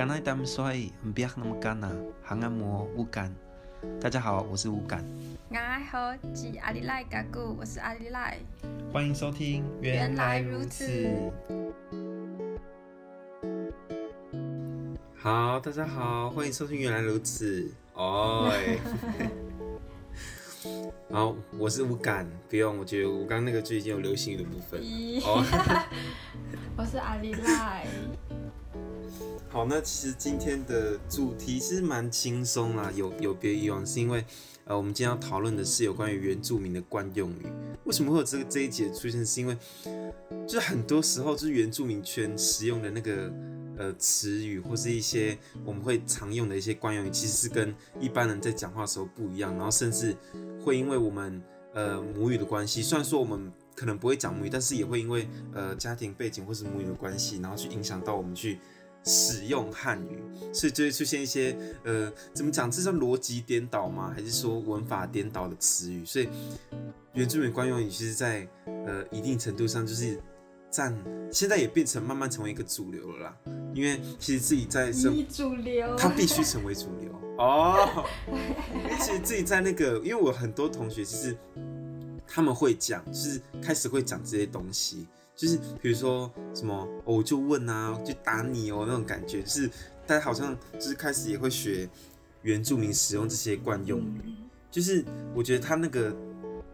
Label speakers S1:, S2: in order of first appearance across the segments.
S1: 刚才他们说不要那么干呐，还按摩无感。大家好，我是无感。
S2: 我好，是阿里赖嘎古，我是阿里赖。
S1: 欢迎收听，原来如此。好，大家好，欢迎收听，原来如此。哦、oh, 好，我是无感，不用，我觉得我刚刚那个就已经有流行语的部分。哦，
S2: 我是阿里赖。
S1: 好，那其实今天的主题是蛮轻松啦，有有别以往，是因为呃，我们今天要讨论的是有关于原住民的惯用语。为什么会有这个这一节出现？是因为就是很多时候，就是原住民圈使用的那个呃词语，或是一些我们会常用的一些惯用语，其实是跟一般人在讲话的时候不一样。然后甚至会因为我们呃母语的关系，虽然说我们可能不会讲母语，但是也会因为呃家庭背景或是母语的关系，然后去影响到我们去。使用汉语，所以就会出现一些呃，怎么讲？这叫逻辑颠倒吗？还是说文法颠倒的词语？所以原住民惯用语其实，在呃一定程度上，就是占现在也变成慢慢成为一个主流了啦。因为其实自己在生
S2: 主流，
S1: 它必须成为主流哦。其实自己在那个，因为我很多同学其实他们会讲，就是开始会讲这些东西。就是比如说什么，哦、我就问啊，就打你哦那种感觉，就是大家好像就是开始也会学原住民使用这些惯用语，就是我觉得他那个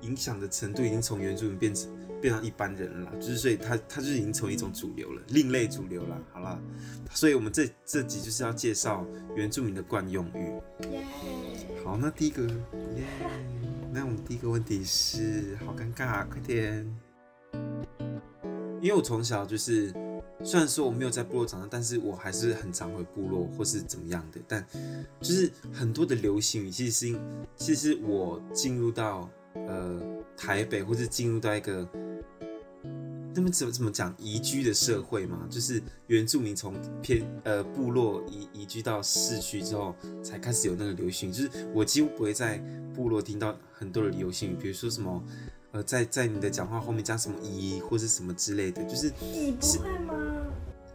S1: 影响的程度已经从原住民变成变成一般人了啦，就是所以他他就是已经成为一种主流了，另类主流了，好了，所以我们这这集就是要介绍原住民的惯用语。好，那第一个，耶，那我们第一个问题是，好尴尬，快点。因为我从小就是，虽然说我没有在部落长大，但是我还是很常回部落或是怎么样的。但就是很多的流行语，其实是，其实我进入到呃台北，或是进入到一个，那么怎么怎么讲移居的社会嘛，就是原住民从偏呃部落移移居到市区之后，才开始有那个流行。就是我几乎不会在部落听到很多的流行语，比如说什么。呃，在在你的讲话后面加什么“一”或是什么之类的，就是
S2: 你不会吗？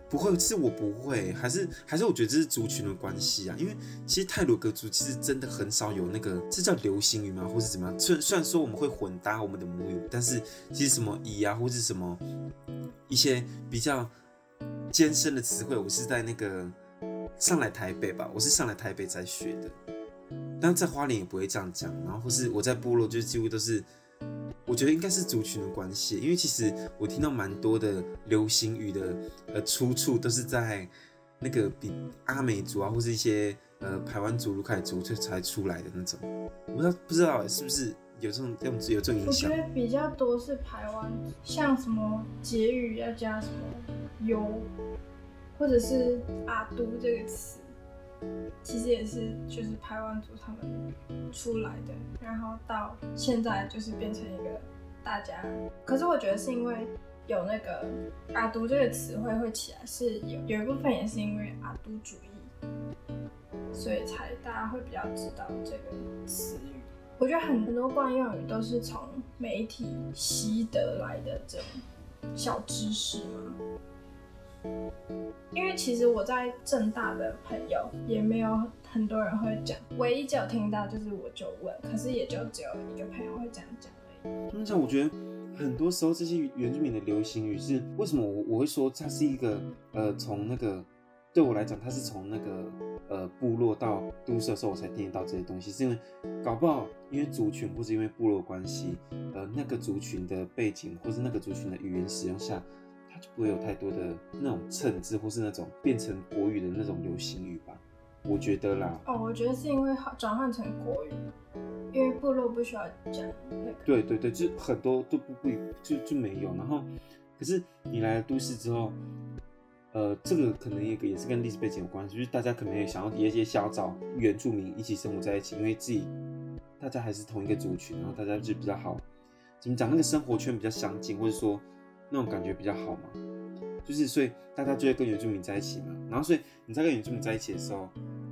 S1: 不会，是我不会，还是还是我觉得这是族群的关系啊。因为其实泰鲁格族其实真的很少有那个，这叫流行语吗？或是怎么样？虽虽然说我们会混搭我们的母语，但是其实什么“一”啊，或是什么一些比较艰深的词汇，我是在那个上来台北吧，我是上来台北才学的。但在花莲也不会这样讲，然后或是我在部落就几乎都是。我觉得应该是族群的关系，因为其实我听到蛮多的流行语的呃出处都是在那个比阿美族啊，或是一些呃台湾族、卢凯族才才出来的那种。我不知道不知道是不是有这种有这种影响？
S2: 我觉得比较多是台湾，像什么结语要加什么油，或者是阿都这个词。其实也是，就是排湾族他们出来的，然后到现在就是变成一个大家。可是我觉得是因为有那个阿都这个词汇会起来，是有有一部分也是因为阿都主义，所以才大家会比较知道这个词语。我觉得很多惯用语都是从媒体习得来的这种小知识嘛。因为其实我在政大的朋友也没有很多人会讲，唯一只有听到就是我就问，可是也就只有一个朋友会这样讲而已。那像我觉得很多时候这些原住民的流行语是为什么我我会说它是一个呃从那个对我来讲它是从那个呃部落到都市的时候我才听得到这些东西，是因为搞不好因为族群或是因为部落关系，呃那个族群的背景或是那个族群的语言使用下。就不会有太多的那种称字，或是那种变成国语的那种流行语吧？我觉得啦。哦，我觉得是因为转换成国语，因为部落不需要讲那个。对对对，就很多都不会，就就没有。然后，可是你来了都市之后，呃，这个可能也也是跟历史背景有关系，就是大家可能也想要也也想要找原住民一起生活在一起，因为自己大家还是同一个族群，然后大家就比较好，怎么讲？那个生活圈比较相近，或者说。那种感觉比较好嘛，就是所以大家就会跟原住民在一起嘛，然后所以你在跟原住民在一起的时候，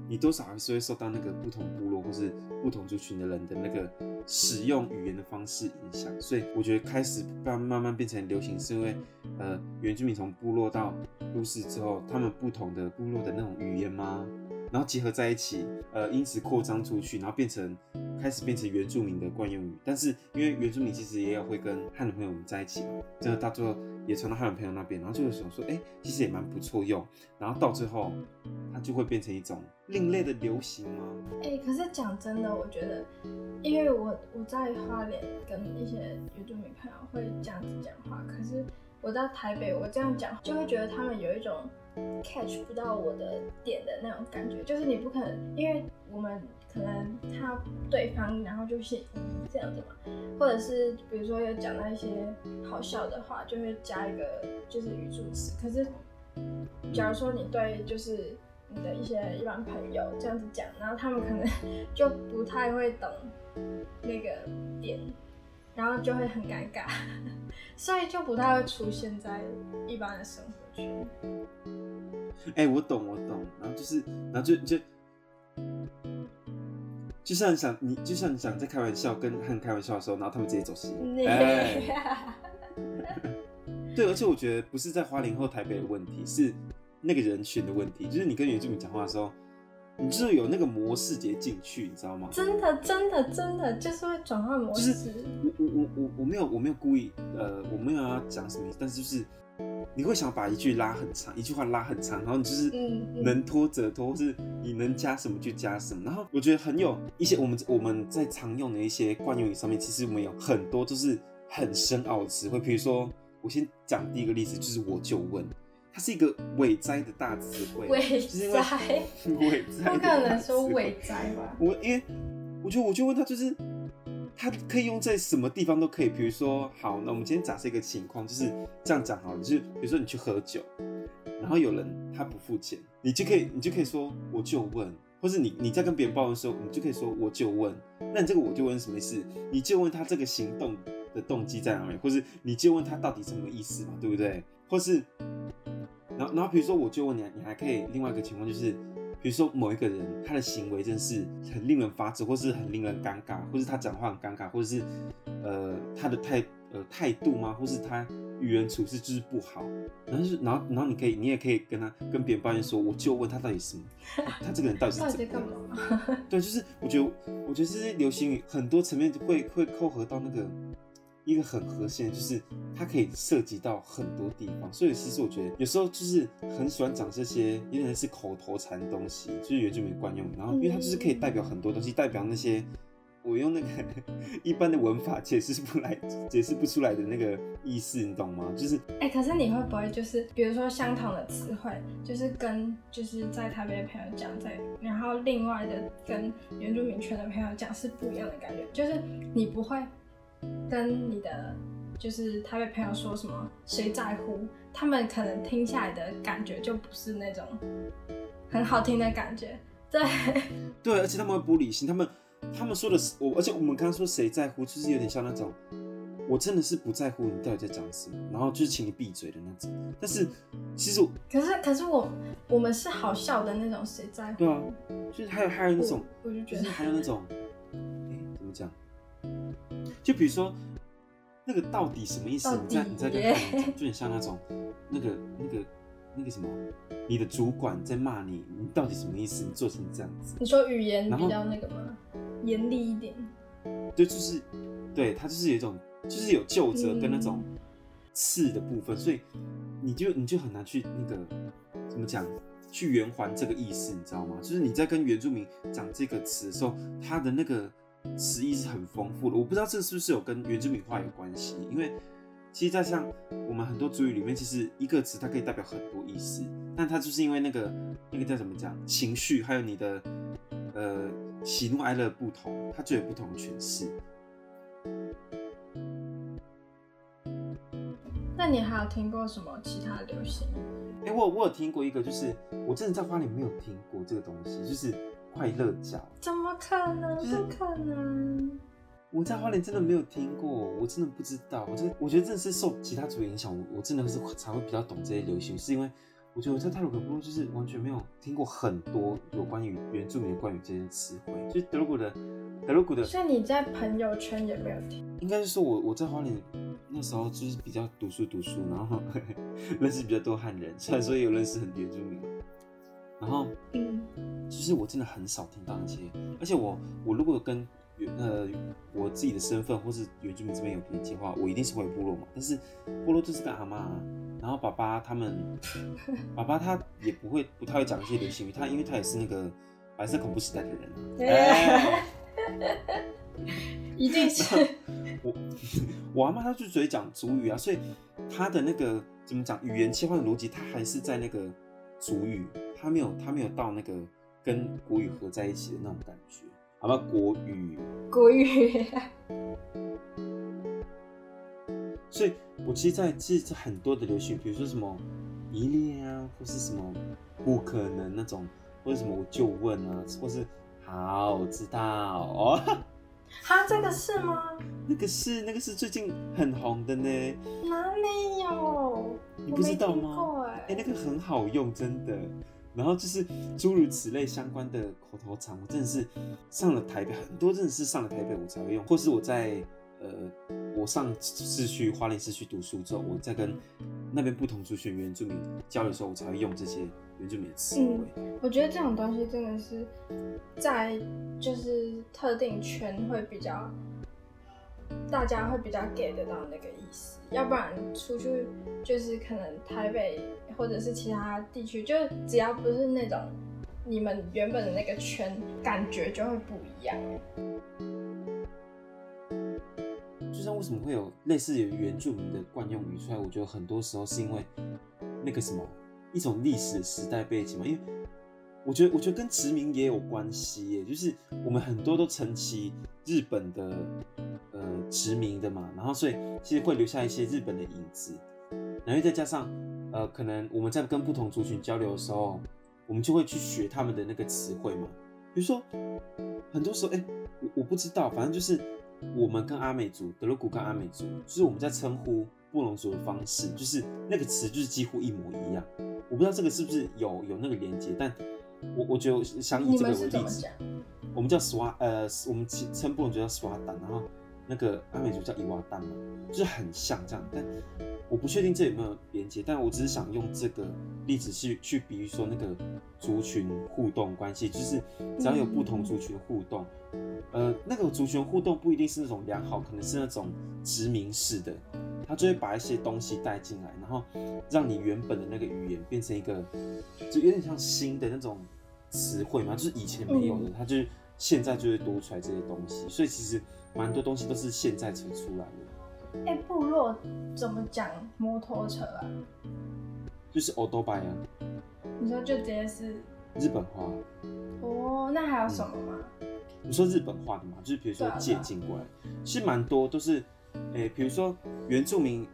S2: 你多少还是会受到那个不同部落或是不同族群的人的那个
S1: 使用语言的方式影响，所以我觉得开始慢慢慢变成流行，是因为呃原住民从部落到都市之后，他们不同的部落的那种语言吗？然后结合在一起，呃，因此扩张出去，然后变成开始变成原住民的惯用语。但是因为原住民其实也有会跟汉人朋友们在一起嘛，这个到最后也传到汉人朋友那边，然后就会想说，哎，其实也蛮不错用。然后到最后，它就会变成一种另类的流行吗？
S2: 哎，可是讲真的，我觉得，因为我我在花莲跟一些原住民朋友会这样子讲话，可是我到台北，我这样讲就会觉得他们有一种。catch 不到我的点的那种感觉，就是你不可能，因为我们可能他对方，然后就是这样子嘛，或者是比如说有讲到一些好笑的话，就会加一个就是语助词。可是，假如说你对就是你的一些一般朋友这样子讲，然后他们可能 就不太会懂那个点，然后就会很尴尬，所以就不太会出现在一般的生活圈。
S1: 哎、欸，我懂，我懂，然后就是，然后就就，就像想你，就像你想在开玩笑跟他们开玩笑的时候，然后他们直接走心。哎，对，而且我觉得不是在花莲或台北的问题，是那个人群的问题，就是你跟原住民讲话的时候，你就是有那个模式直接进去，你知道吗？
S2: 真的，真的，真的，就是会转换模式。
S1: 就是我我我我我没有我没有故意，呃，我没有要讲什么意思，但是就是。你会想把一句拉很长，一句话拉很长，然后你就是能拖则拖，或是你能加什么就加什么。然后我觉得很有一些我们我们在常用的一些惯用语上面，其实我们有很多都是很深奥的词汇。比如说，我先讲第一个例子，就是我就问，它是一个伪哉的大词汇。
S2: 伪哉，
S1: 伪哉，
S2: 不可能说伪哉吧？
S1: 我因为我就我就问他就是。他可以用在什么地方都可以，比如说，好，那我们今天假设一个情况，就是这样讲好了，就是比如说你去喝酒，然后有人他不付钱，你就可以，你就可以说我就问，或是你你在跟别人抱怨的时候，你就可以说我就问。那你这个我就问什么意思？你就问他这个行动的动机在哪里，或是你就问他到底什么意思嘛，对不对？或是，然后然后比如说我就问你，你还可以另外一个情况就是。比如说某一个人，他的行为真是很令人发指，或是很令人尴尬，或是他讲话很尴尬，或者是呃他的态呃态度吗？或是他语言处事就是不好，然后就是然后然后你可以你也可以跟他跟别人抱怨说，我就问他到底什么，他这个人到底是怎么样？对，就是我觉得我觉得这些流行语很多层面会会扣合到那个。一个很核心的，就是它可以涉及到很多地方，所以其实我觉得有时候就是很喜欢讲这些，有点是口头禅的东西，就是原住民惯用。然后，因为它就是可以代表很多东西，代表那些我用那个 一般的文法解释不来、解释不出来的那个意思，你懂吗？就是，
S2: 哎、欸，可是你会不会就是，比如说相同的词汇，就是跟就是在台北的朋友讲，在然后另外的跟原住民圈的朋友讲是不一样的感觉，就是你不会。跟你的就是他被朋友说什么，谁在乎？他们可能听下来的感觉就不是那种很好听的感觉。对，
S1: 对，而且他们会玻璃心，他们他们说的是我，而且我们刚刚说谁在乎，就是有点像那种我真的是不在乎你到底在讲什么，然后就是请你闭嘴的那种。但是其实我，
S2: 可是可是我我们是好笑的那种，谁在乎？
S1: 对啊，就是还有还有那种，
S2: 我，我就觉得
S1: 就是还有那种，哎，怎么讲？就比如说，那个到底什么意思？你在你在跟他讲，就很像那种，那个那个那个什么，你的主管在骂你，你到底什么意思？你做成这样子？
S2: 你说语言比较那个吗？严厉一点？
S1: 对，就是，对，他就是有一种，就是有旧责跟那种刺的部分，所以你就你就很难去那个怎么讲，去圆环这个意思，你知道吗？就是你在跟原住民讲这个词的时候，他的那个。词义是很丰富的，我不知道这是不是有跟原住民话有关系，因为其实，在像我们很多族语里面，其实一个词它可以代表很多意思，但它就是因为那个那个叫怎么讲情绪，还有你的呃喜怒哀乐不同，它就有不同的诠释。
S2: 那你还有听过什么其他的流行？
S1: 哎、欸，我我有听过一个，就是我真的在花莲没有听过这个东西，就是。快乐角？
S2: 怎么可能？不、就是、可能！
S1: 我在花莲真的没有听过，我真的不知道。我真，我觉得真的是受其他族影响，我我真的是才会比较懂这些流行，是因为我觉得我在泰鲁阁部落就是完全没有听过很多有关于原住民的关于这些词汇，就是德鲁古的德鲁古的。
S2: 所以你在朋友圈也没有听？
S1: 应该是说我我在花莲那时候就是比较读书读书，然后 认识比较多汉人，虽然说也有认识很多原住民，然后嗯，其实我真的很少听到那些，而且我我如果跟原呃我自己的身份或是原住民这边有连接的话，我一定是回部落嘛，但是部落就是个阿妈。然后爸爸他们，爸爸他也不会不太会讲一些流行语，他因为他也是那个白色恐怖时代的人，哎、
S2: 一定是
S1: 我 我阿妈她就只会讲族语啊，所以她的那个怎么讲语言切换的逻辑，她还是在那个族语，他没有他没有到那个跟国语合在一起的那种感觉，好吧，国语
S2: 国语。
S1: 所以，我其实，在其实很多的流行，比如说什么依恋啊，或是什么不可能那种，或者什么我就问啊，或是好，我知道哦。
S2: 哈，这个是吗？
S1: 那个是，那个是最近很红的呢。
S2: 哪里有？
S1: 你不知道吗？哎、欸，那个很好用，真的。然后就是诸如此类相关的口头禅，我真的是上了台北很多，真的是上了台北我才会用，或是我在。呃，我上市区花莲市区读书之后，我在跟那边不同族群原住民交流的时候，我才会用这些原住民的词汇。
S2: 嗯，我觉得这种东西真的是在就是特定圈会比较，大家会比较 get 得到那个意思，要不然出去就是可能台北或者是其他地区，就只要不是那种你们原本的那个圈，感觉就会不一样。
S1: 就像为什么会有类似于原住民的惯用语出来？我觉得很多时候是因为那个什么一种历史时代背景嘛。因为我觉得，我觉得跟殖民也有关系耶。就是我们很多都承袭日本的呃殖民的嘛，然后所以其实会留下一些日本的影子。然后再加上呃，可能我们在跟不同族群交流的时候，我们就会去学他们的那个词汇嘛。比如说很多时候，哎、我我不知道，反正就是。我们跟阿美族、德鲁古跟阿美族，就是我们在称呼布农族的方式，就是那个词就是几乎一模一样。我不知道这个是不是有有那个连接，但我我就想以这个为例子。我们叫 swa，呃，我们称布农族叫斯瓦丹，然后那个阿美族叫伊娃蛋嘛，就是很像这样。但我不确定这有没有连接，但我只是想用这个例子去去比喻说那个族群互动关系，就是只要有不同族群互动。呃，那个族群互动不一定是那种良好，可能是那种殖民式的，他就会把一些东西带进来，然后让你原本的那个语言变成一个，就有点像新的那种词汇嘛，就是以前没有的，他就是现在就会多出来这些东西，所以其实蛮多东西都是现在才出来的。
S2: 哎、欸，部落怎么讲摩托车啊？
S1: 就是欧多拜啊。
S2: 你说就直接是
S1: 日本话？
S2: 哦，那还有什么吗？嗯
S1: 你说日本话的嘛，就是比如说借进过来，其实蛮多都是，哎、欸，比如说原住民，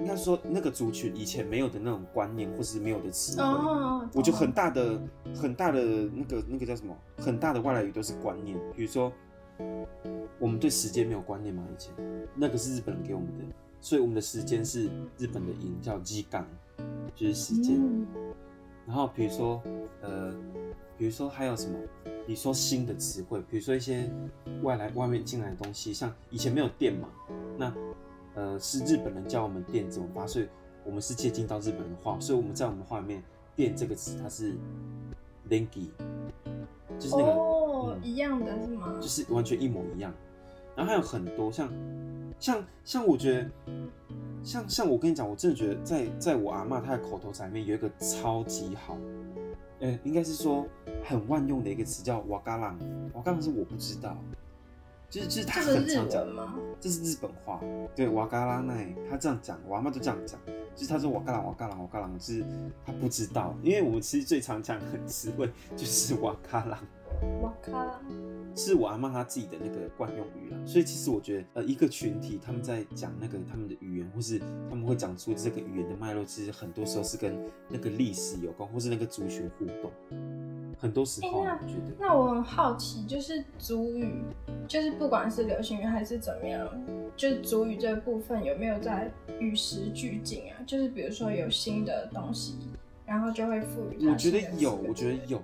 S1: 应该说那个族群以前没有的那种观念，或是没有的词汇，哦、我觉得很大的很大的那个那个叫什么，很大的外来语都是观念，比如说我们对时间没有观念嘛，以前。那个是日本人给我们的，所以我们的时间是日本的音叫基港，就是时间，嗯、然后比如说呃。比如说还有什么？你说新的词汇，比如说一些外来外面进来的东西，像以前没有电嘛，那呃是日本人教我们电怎么发，所以我们是接近到日本的话，所以我们在我们话里面“电”这个词它是 “lengi”，就是那个
S2: 哦、嗯、一样的是吗？
S1: 就是完全一模一样。然后还有很多像像像我觉得像像我跟你讲，我真的觉得在在我阿妈她的口头禅里面有一个超级好。应该是说很万用的一个词叫瓦嘎朗，瓦嘎朗是我不知道，就是就是他很常讲吗？这是日本话，对瓦嘎拉奈，他这样讲，我阿妈都这样讲，就是他说瓦嘎朗瓦嘎朗瓦嘎朗，就是他不知道，因为我们其实最常讲的词汇就是瓦嘎朗。
S2: 瓦卡
S1: 是我阿妈她自己的那个惯用语啦，所以其实我觉得，呃，一个群体他们在讲那个他们的语言，或是他们会讲出这个语言的脉络，其实很多时候是跟那个历史有关，或是那个族群互动。很多时候，我觉得。
S2: 那我很好奇，就是族语，就是不管是流行语还是怎么样，就是族语这部分有没有在与时俱进啊？就是比如说有新的东西。然后就会赋予它。
S1: 我觉得有，我觉得有。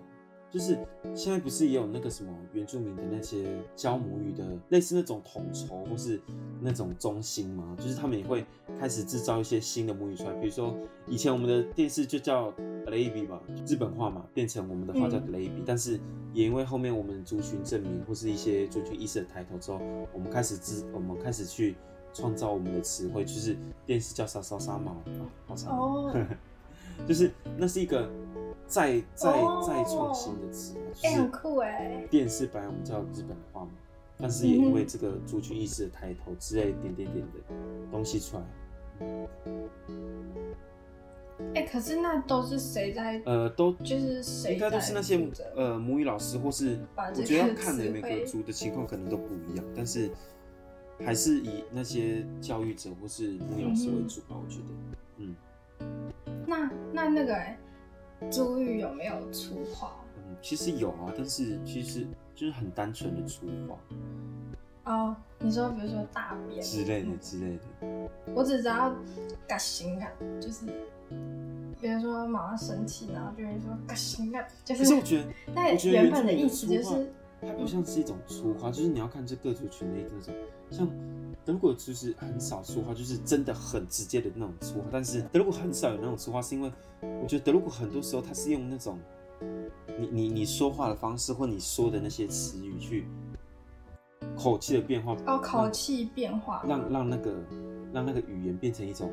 S1: 就是现在不是也有那个什么原住民的那些教母语的，类似那种统筹或是那种中心吗？就是他们也会开始制造一些新的母语出来，比如说以前我们的电视就叫 Teleibi 嘛，日本话嘛，变成我们的话叫 Teleibi，但是也因为后面我们族群证明或是一些族群意识的抬头之后，我们开始制我们开始去创造我们的词汇，就是电视叫沙沙沙猫啊，好长，oh. 就是那是一个。再再再创新的词，
S2: 哎，很酷哎！
S1: 电视本来我们叫日本话嘛，但是也因为这个族群意识的抬头之类点点点的东西出来。
S2: 哎，可是那都是谁在？
S1: 呃，都
S2: 就是谁？
S1: 应该都是那些呃母语老师，或是我觉得要看的每个族的情况可能都不一样，但是还是以那些教育者或是母语老师为主吧，我觉得。嗯。
S2: 那那那个哎。族语有没有粗话？
S1: 嗯，其实有啊，但是其实就是很单纯的粗话。
S2: 哦，你说比如说大便
S1: 之类的之类的。
S2: 我只知道嘎心啊，就是比如说妈妈生气，然后就会说嘎心啊，就是。
S1: 可是我觉得，
S2: 但原本的意思就是，
S1: 它不像是一种粗话，就是你要看这各族群的那种，像。德国就是很少粗话，就是真的很直接的那种粗话。但是德国很少有那种粗话，是因为我觉得德国很多时候它是用那种你你你说话的方式，或你说的那些词语去口气的变化
S2: 哦，口气变化，
S1: 让让那个让那个语言变成一种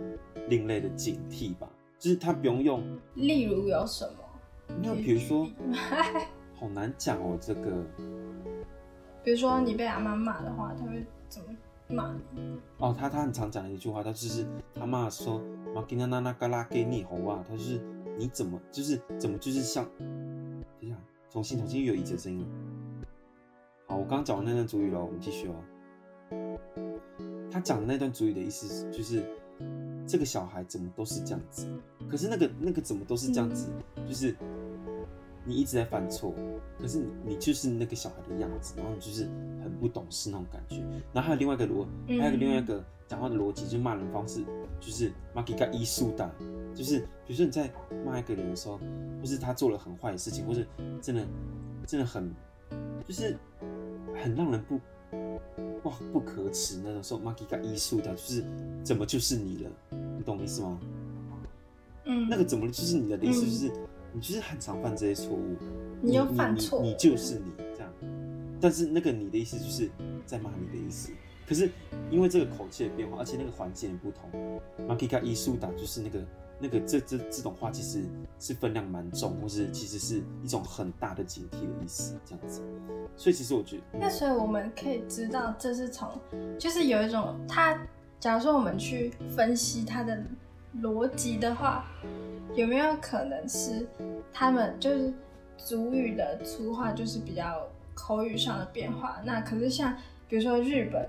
S1: 另类的警惕吧。就是它不用用，
S2: 例如有什么？
S1: 那比如说，好难讲哦，这个。
S2: 比如说你被阿妈骂的话，他会怎么？骂
S1: 哦，他他很常讲的一句话，他就是他骂说马吉娜娜娜嘎拉给你猴啊，他就是你怎么就是怎么就是像，等一下，重新重新又有一节声音。好，我刚刚讲完那段主语了，我们继续哦。他讲的那段主语的意思就是，这个小孩怎么都是这样子，可是那个那个怎么都是这样子，嗯、就是。你一直在犯错，可是你你就是那个小孩的样子，然后你就是很不懂事那种感觉。然后还有另外一个逻，还有另外一个讲话的逻辑，就是骂人方式，就是骂给个艺术的，就是比如说你在骂一个人的时候，或是他做了很坏的事情，或是真的真的很就是很让人不哇不可耻那种时候，骂给个艺术的，就是怎么就是你了，你懂我意思吗？嗯，那个怎么就是你的意思就是。你就是很常犯这些错误，
S2: 你又犯错，
S1: 你就是你这样。但是那个你的意思就是在骂你的意思。可是因为这个口气的变化，而且那个环境的不同，马吉卡艺术党就是那个那个这这这种话其实是分量蛮重，或是其实是一种很大的警惕的意思，这样子。所以其实我觉得，
S2: 那所以我们可以知道，这是从就是有一种他，假如说我们去分析他的逻辑的话。有没有可能是他们就是族语的粗话，就是比较口语上的变化？那可是像比如说日本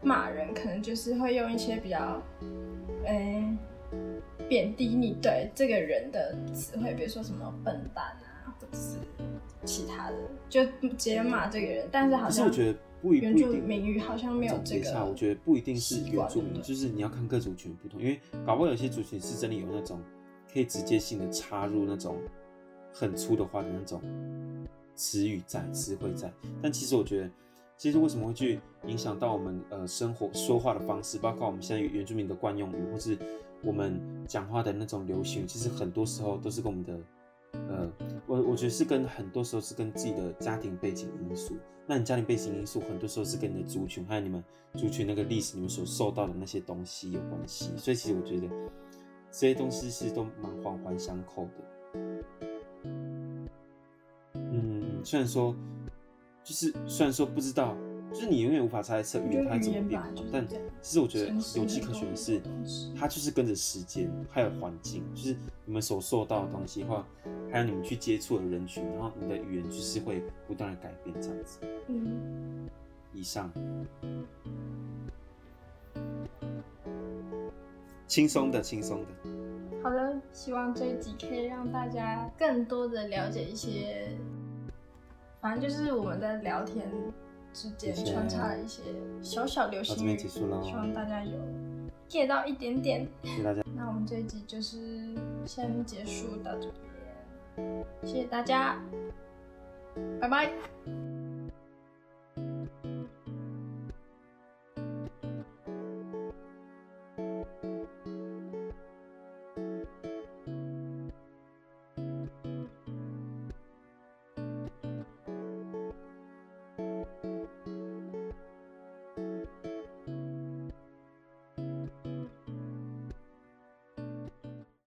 S2: 骂人，可能就是会用一些比较嗯贬低你对这个人的词汇，比如说什么笨蛋啊，或者是其他的，就直接骂这个人。但是好像
S1: 不一
S2: 原住民语好像没有这个。
S1: 我觉得不一定是原住民，就是你要看各族群不同，因为搞不好有些族群是真的有那种。可以直接性的插入那种很粗的话的那种词语在词汇在，但其实我觉得，其实为什么会去影响到我们呃生活说话的方式，包括我们现在原住民的惯用语，或是我们讲话的那种流行语，其实很多时候都是跟我们的呃，我我觉得是跟很多时候是跟自己的家庭背景因素。那你家庭背景因素很多时候是跟你的族群还有你们族群那个历史，你们所受到的那些东西有关系。所以其实我觉得。这些东西其实都蛮环环相扣的。嗯，虽然说，就是虽然说不知道，就是你永远无法猜测语言它怎么变化，但其实我觉得有迹可循的是，它就是跟着时间还有环境，就是你们所受到的东西的话，还有你们去接触的人群，然后你的语言就是会不断的改变这样子。嗯，以上。轻松的，轻松的。
S2: 好了，希望这一集可以让大家更多的了解一些，反正就是我们在聊天之间穿插一些小小流行语，希望大家有 get 到一点点。
S1: 谢谢大家。
S2: 那我们这一集就是先结束到这边，谢谢大家，拜拜。